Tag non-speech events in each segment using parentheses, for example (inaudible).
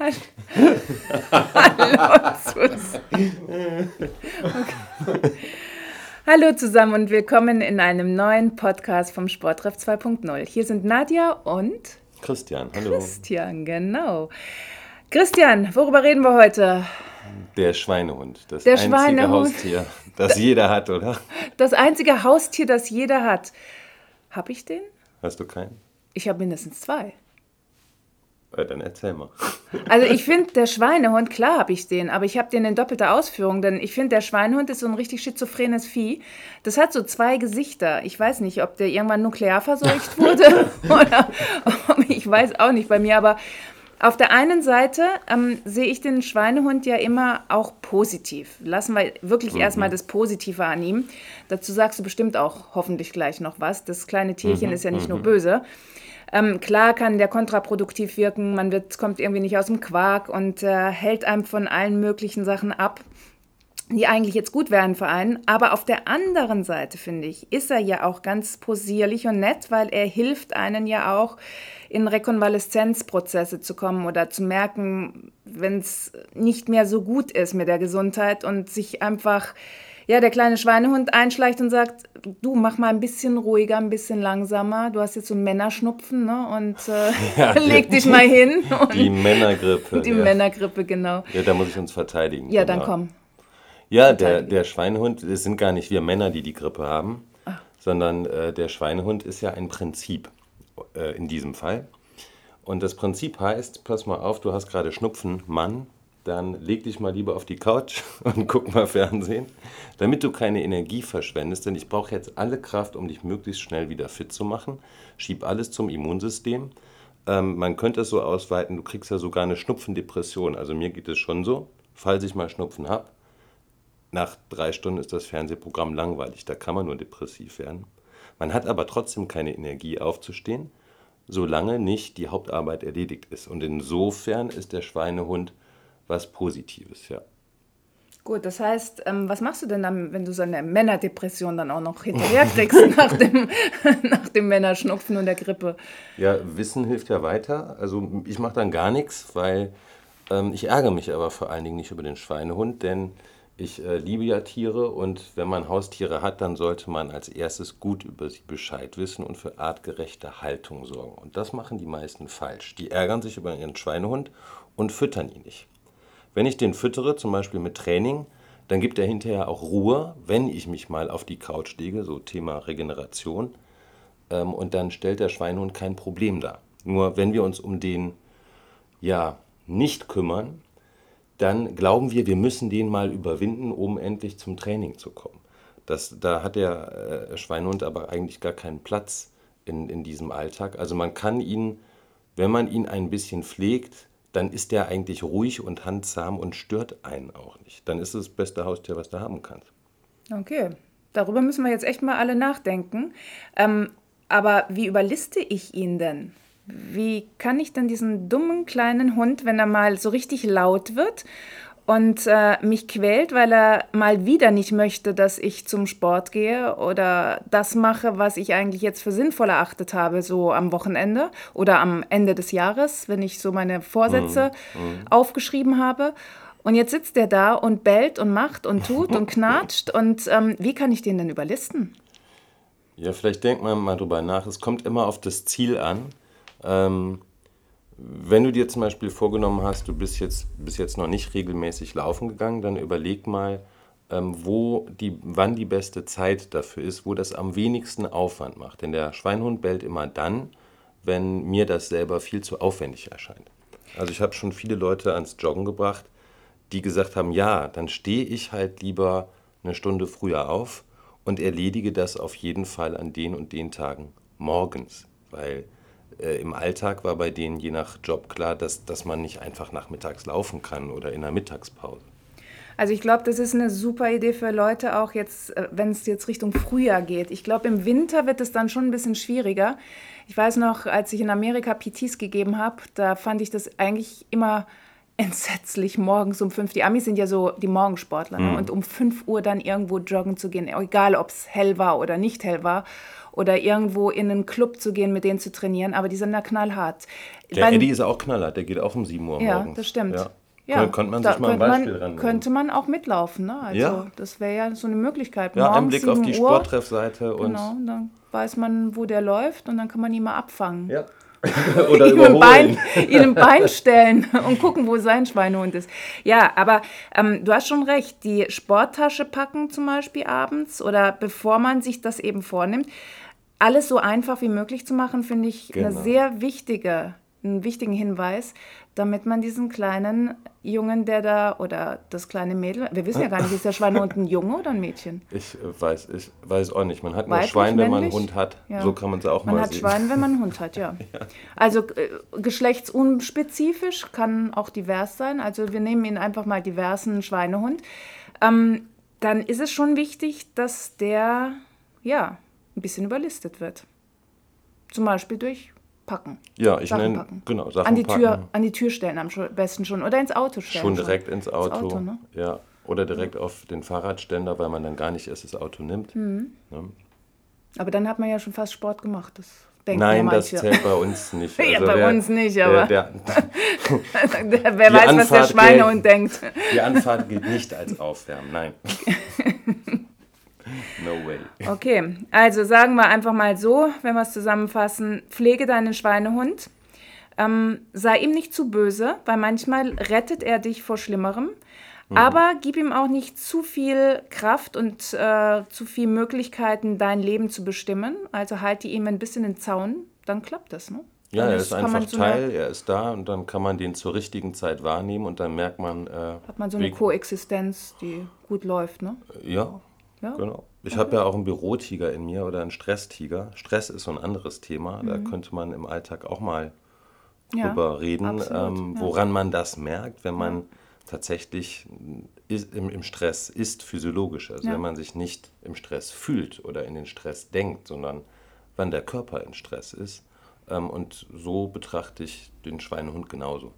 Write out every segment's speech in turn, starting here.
Hallo zusammen. Okay. Hallo zusammen und willkommen in einem neuen Podcast vom Sporttreff 2.0. Hier sind Nadja und Christian. Hallo. Christian, genau. Christian, worüber reden wir heute? Der Schweinehund, das Der einzige Schweinehund. Haustier, das jeder hat, oder? Das einzige Haustier, das jeder hat. Hab ich den? Hast du keinen? Ich habe mindestens zwei. Äh, dann erzähl mal. (laughs) Also ich finde, der Schweinehund, klar habe ich den, aber ich habe den in doppelter Ausführung, denn ich finde, der Schweinehund ist so ein richtig schizophrenes Vieh. Das hat so zwei Gesichter. Ich weiß nicht, ob der irgendwann nuklear verseucht (laughs) wurde (laughs) oder ich weiß auch nicht bei mir, aber auf der einen Seite ähm, sehe ich den Schweinehund ja immer auch positiv. Lassen wir wirklich erstmal das Positive an ihm. Dazu sagst du bestimmt auch hoffentlich gleich noch was. Das kleine Tierchen ist ja nicht nur böse. Ähm, klar kann der kontraproduktiv wirken, man wird, kommt irgendwie nicht aus dem Quark und äh, hält einem von allen möglichen Sachen ab, die eigentlich jetzt gut wären für einen. Aber auf der anderen Seite, finde ich, ist er ja auch ganz posierlich und nett, weil er hilft einen ja auch, in Rekonvaleszenzprozesse zu kommen oder zu merken, wenn es nicht mehr so gut ist mit der Gesundheit und sich einfach ja, der kleine Schweinehund einschleicht und sagt, du mach mal ein bisschen ruhiger, ein bisschen langsamer. Du hast jetzt so einen Männerschnupfen, ne? Und äh, (laughs) Ja, (laughs) leg dich mal hin. (laughs) Die Männergrippe. die ja. Männergrippe, genau. Ja, da muss ich uns verteidigen. Ja, dann genau. komm. Ja, der, der Schweinehund, es sind gar nicht wir Männer, die die Grippe haben, Ah. sondern äh, der Schweinehund ist ja ein Prinzip äh, in diesem Fall. Und das Prinzip heißt, pass mal auf, du hast gerade Schnupfen, Mann, dann leg dich mal lieber auf die Couch (laughs) und guck mal Fernsehen, damit du keine Energie verschwendest, denn ich brauche jetzt alle Kraft, um dich möglichst schnell wieder fit zu machen. Schieb alles zum Immunsystem. Ähm, man könnte es so ausweiten, du kriegst ja sogar eine Schnupfendepression. Also mir geht es schon so, falls ich mal Schnupfen habe, nach drei Stunden ist das Fernsehprogramm langweilig, da kann man nur depressiv werden. Man hat aber trotzdem keine Energie aufzustehen, solange nicht die Hauptarbeit erledigt ist. Und insofern ist der Schweinehund was Positives, ja. Gut, das heißt, ähm, was machst du denn dann, wenn du so eine Männerdepression dann auch noch hinterher kriegst (laughs) nach dem, (laughs) nach dem Männerschnupfen und der Grippe? Ja, Wissen hilft ja weiter. Also ich mache dann gar nichts, weil ähm, ich ärgere mich aber vor allen Dingen nicht über den Schweinehund, denn ich äh, liebe ja Tiere und wenn man Haustiere hat, dann sollte man als erstes gut über sie Bescheid wissen und für artgerechte Haltung sorgen. Und das machen die meisten falsch. Die ärgern sich über ihren Schweinehund und füttern ihn nicht. Wenn ich den füttere, zum Beispiel mit Training, dann gibt er hinterher auch Ruhe, wenn ich mich mal auf die Couch lege, so Thema Regeneration. Ähm, und dann stellt der Schweinehund kein Problem dar. Nur wenn wir uns um den ja nicht kümmern, dann glauben wir, wir müssen den mal überwinden, um endlich zum Training zu kommen. Das, da hat der äh, Schweinehund aber eigentlich gar keinen Platz in, in diesem Alltag. Also man kann ihn, wenn man ihn ein bisschen pflegt, dann ist er eigentlich ruhig und handsam und stört einen auch nicht. Dann ist es das beste Haustier, was du haben kannst. Okay, darüber müssen wir jetzt echt mal alle nachdenken. Ähm, aber wie überliste ich ihn denn? Wie kann ich denn diesen dummen kleinen Hund, wenn er mal so richtig laut wird und äh, mich quält, weil er mal wieder nicht möchte, dass ich zum Sport gehe oder das mache, was ich eigentlich jetzt für sinnvoll erachtet habe, so am Wochenende oder am Ende des Jahres, wenn ich so meine Vorsätze aufgeschrieben habe. Und jetzt sitzt er da und bellt und macht und tut und (laughs) knatscht. Und ähm, wie kann ich den denn überlisten? Ja, vielleicht denkt man mal drüber nach. Es kommt immer auf das Ziel an. Ähm, wenn du dir zum Beispiel vorgenommen hast, du bist jetzt, bist jetzt noch nicht regelmäßig laufen gegangen, dann überleg mal, ähm, wo die, wann die beste Zeit dafür ist, wo das am wenigsten Aufwand macht. Denn der Schweinhund bellt immer dann, wenn mir das selber viel zu aufwendig erscheint. Also ich habe schon viele Leute ans Joggen gebracht, die gesagt haben, ja, dann stehe ich halt lieber eine Stunde früher auf und erledige das auf jeden Fall an den und den Tagen morgens, weil äh, im Alltag war bei denen je nach Job klar, dass, dass man nicht einfach nachmittags laufen kann oder in der Mittagspause. Also ich glaube, das ist eine super Idee für Leute auch jetzt, äh, wenn es jetzt Richtung Frühjahr geht. Ich glaube, im Winter wird es dann schon ein bisschen schwieriger. Ich weiß noch, als ich in Amerika PTs gegeben habe, da fand ich das eigentlich immer entsetzlich, morgens um fünf. Die Amis sind ja so die Morgensportler. Ne? Und um fünf Uhr dann irgendwo joggen zu gehen, egal ob es hell war oder nicht hell war. oder irgendwo in einen Club zu gehen, mit denen zu trainieren, aber die sind da knallhart. Der Beim- Eddie ist auch knallhart, der geht auch um 7 Uhr ja, morgens. das stimmt. Ja. Ja, Kön- könnte man sich mal ein Beispiel man, dran nehmen. Könnte man auch mitlaufen, ne? Also Ja. das wäre ja so eine Möglichkeit. Ja, ein Blick auf 7 die Sporttreffseite und Genau, dann weiß man, wo der läuft und dann kann man ihn mal abfangen. ja. (laughs) oder (laughs) ihm ein Bein, ihm ein Bein stellen und gucken, wo sein Schweinehund ist. Ja, aber ähm, du hast schon recht, die Sporttasche packen zum Beispiel abends oder bevor man sich das eben vornimmt, alles so einfach wie möglich zu machen, finde ich eine Genau. sehr wichtige, einen wichtigen Hinweis, damit man diesen kleinen Jungen, der da, oder das kleine Mädel, wir wissen ja gar nicht, ist der Schweinehund ein (laughs) Junge oder ein Mädchen? Ich weiß, ich weiß auch nicht. Man hat nur Weiblich, Schwein, wenn man einen? Hund hat. Ja. So kann man es auch Man mal hat sehen. Schwein, wenn man einen Hund hat, (laughs) ja. Also äh, geschlechtsunspezifisch kann auch divers sein. Also wir nehmen ihn einfach mal diversen Schweinehund. Ähm, dann ist es schon wichtig, dass der ja ein bisschen überlistet wird. Zum Beispiel durch Packen. Ja, ich Sachen nenne, packen. genau, Sachen An die, packen. Tür, an die Tür stellen am besten schon oder ins Auto stellen. Schon direkt ins Auto. Auto, ne? Ja. Oder direkt auf den Fahrradständer, weil man dann gar nicht erst das Auto nimmt. Hm. Ne? Aber dann hat man ja schon fast Sport gemacht. Das denken Nein, ja das zählt bei uns nicht. (laughs) Ja, Also bei wer- uns nicht, der- aber- Der, (laughs) Wer Die weiß, was der Anfahrt Schweinehund denkt. die Anfahrt gilt nicht als Aufwärmen, nein. (laughs) No way. Okay, also sagen wir einfach mal so, wenn wir es zusammenfassen, pflege deinen Schweinehund. Ähm, sei ihm nicht zu böse, weil manchmal rettet er dich vor Schlimmerem. Aber gib ihm auch nicht zu viel Kraft und äh, zu viel Möglichkeiten, dein Leben zu bestimmen. Also halte ihm ein bisschen den Zaun, dann klappt das. Ne? Ja, er ist einfach Teil, er ist da und dann kann man den zur richtigen Zeit wahrnehmen und dann merkt man, äh, Hat man so eine Koexistenz, die gut läuft. Ne? ja, Ja. genau. Ich habe ja auch einen Bürotiger in mir oder einen Stresstiger. Stress ist so ein anderes Thema, da könnte man im Alltag auch mal Mhm. Ja, drüber reden, absolut, ähm, ja. woran man das merkt, wenn man tatsächlich ist, im, im Stress ist, physiologisch. Also Ja. wenn man sich nicht im Stress fühlt oder in den Stress denkt, sondern wann der Körper in Stress ist. Ähm, und so betrachte ich den Schweinehund genauso.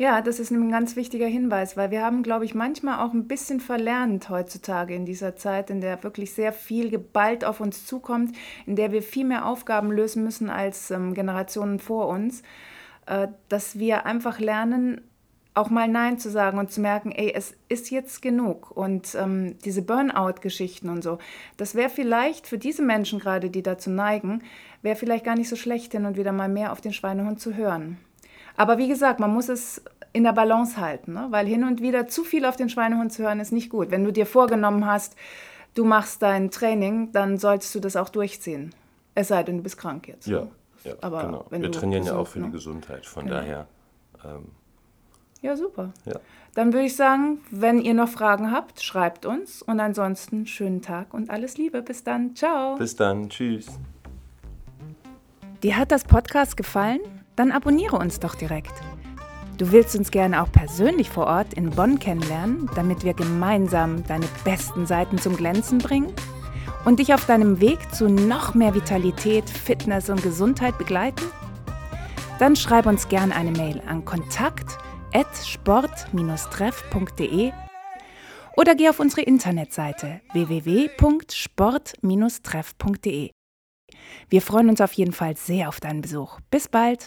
Ja, das ist ein ganz wichtiger Hinweis, weil wir haben, glaube ich, manchmal auch ein bisschen verlernt heutzutage in dieser Zeit, in der wirklich sehr viel geballt auf uns zukommt, in der wir viel mehr Aufgaben lösen müssen als ähm, Generationen vor uns, äh, dass wir einfach lernen, auch mal Nein zu sagen und zu merken, ey, es ist jetzt genug. Und ähm, diese Burnout-Geschichten und so, das wäre vielleicht für diese Menschen gerade, die dazu neigen, wäre vielleicht gar nicht so schlecht, hin und wieder mal mehr auf den Schweinehund zu hören. Aber wie gesagt, man muss es in der Balance halten, ne? weil hin und wieder zu viel auf den Schweinehund zu hören ist nicht gut. Wenn du dir vorgenommen hast, du machst dein Training, dann solltest du das auch durchziehen. Es sei denn, du bist krank jetzt. Ja, ne? ja Aber genau. wenn Wir du trainieren ja auch für die ne? Gesundheit. Von Genau. daher, ähm, Ja, super. ja. Dann würde ich sagen, wenn ihr noch Fragen habt, schreibt uns. Und ansonsten schönen Tag und alles Liebe. Bis dann. Ciao. Bis dann. Tschüss. Dir hat das Podcast gefallen? Dann abonniere uns doch direkt. Du willst uns gerne auch persönlich vor Ort in Bonn kennenlernen, damit wir gemeinsam deine besten Seiten zum Glänzen bringen und dich auf deinem Weg zu noch mehr Vitalität, Fitness und Gesundheit begleiten? Dann schreib uns gerne eine Mail an kontakt@sport-treff.de oder geh auf unsere Internetseite www.sport-treff.de. Wir freuen uns auf jeden Fall sehr auf deinen Besuch. Bis bald!